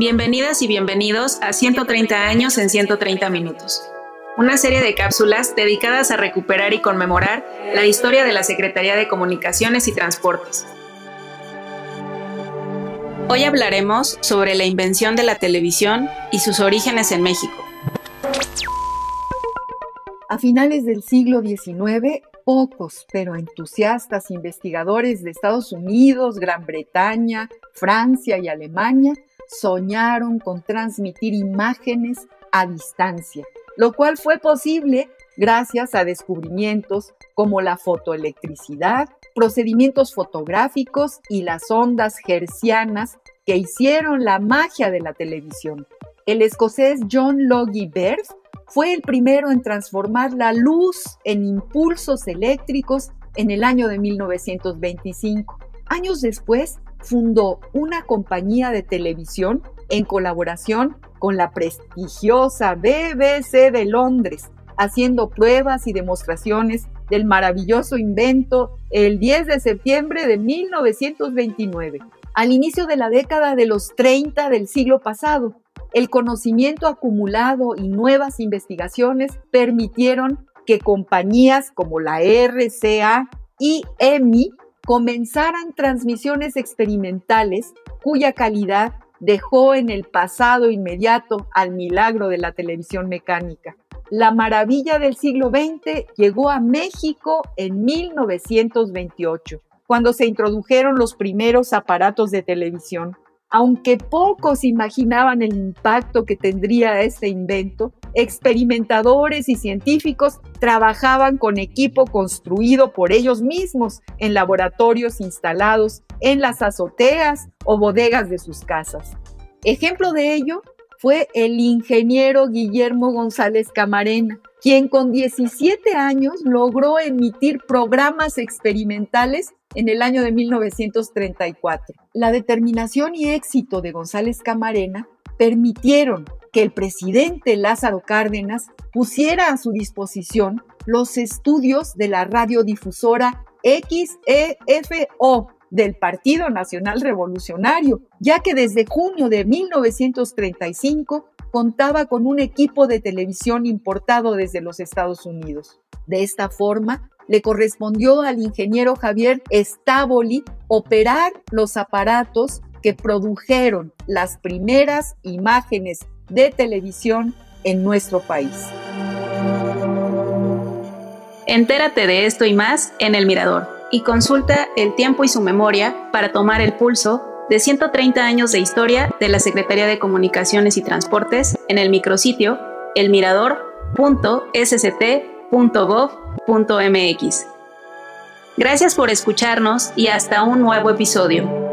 Bienvenidas y bienvenidos a 130 años en 130 minutos, una serie de cápsulas dedicadas a recuperar y conmemorar la historia de la Secretaría de Comunicaciones y Transportes. Hoy hablaremos sobre la invención de la televisión y sus orígenes en México. A finales del siglo XIX, pocos pero entusiastas investigadores de Estados Unidos, Gran Bretaña, Francia y Alemania soñaron con transmitir imágenes a distancia, lo cual fue posible gracias a descubrimientos como la fotoelectricidad, procedimientos fotográficos y las ondas hercianas que hicieron la magia de la televisión. El escocés John Logie Baird fue el primero en transformar la luz en impulsos eléctricos en el año de 1925. Años después, fundó una compañía de televisión en colaboración con la prestigiosa BBC de Londres, haciendo pruebas y demostraciones del maravilloso invento el 10 de septiembre de 1929, al inicio de la década de los 30 del siglo pasado. El conocimiento acumulado y nuevas investigaciones permitieron que compañías como la RCA y EMI comenzaran transmisiones experimentales cuya calidad dejó en el pasado inmediato al milagro de la televisión mecánica. La maravilla del siglo XX llegó a México en 1928, cuando se introdujeron los primeros aparatos de televisión. Aunque pocos imaginaban el impacto que tendría este invento, experimentadores y científicos trabajaban con equipo construido por ellos mismos en laboratorios instalados en las azoteas o bodegas de sus casas. Ejemplo de ello fue el ingeniero Guillermo González Camarena, quien con 17 años logró emitir programas experimentales en el año de 1934. La determinación y éxito de González Camarena permitieron que el presidente Lázaro Cárdenas pusiera a su disposición los estudios de la radiodifusora XEFO del Partido Nacional Revolucionario, ya que desde junio de 1935 contaba con un equipo de televisión importado desde los Estados Unidos. De esta forma, le correspondió al ingeniero Javier Stavoli operar los aparatos que produjeron las primeras imágenes de televisión en nuestro país. Entérate de esto y más en El Mirador y consulta el tiempo y su memoria para tomar el pulso de 130 años de historia de la Secretaría de Comunicaciones y Transportes en el micrositio elmirador.sct.gov.mx. Gracias por escucharnos y hasta un nuevo episodio.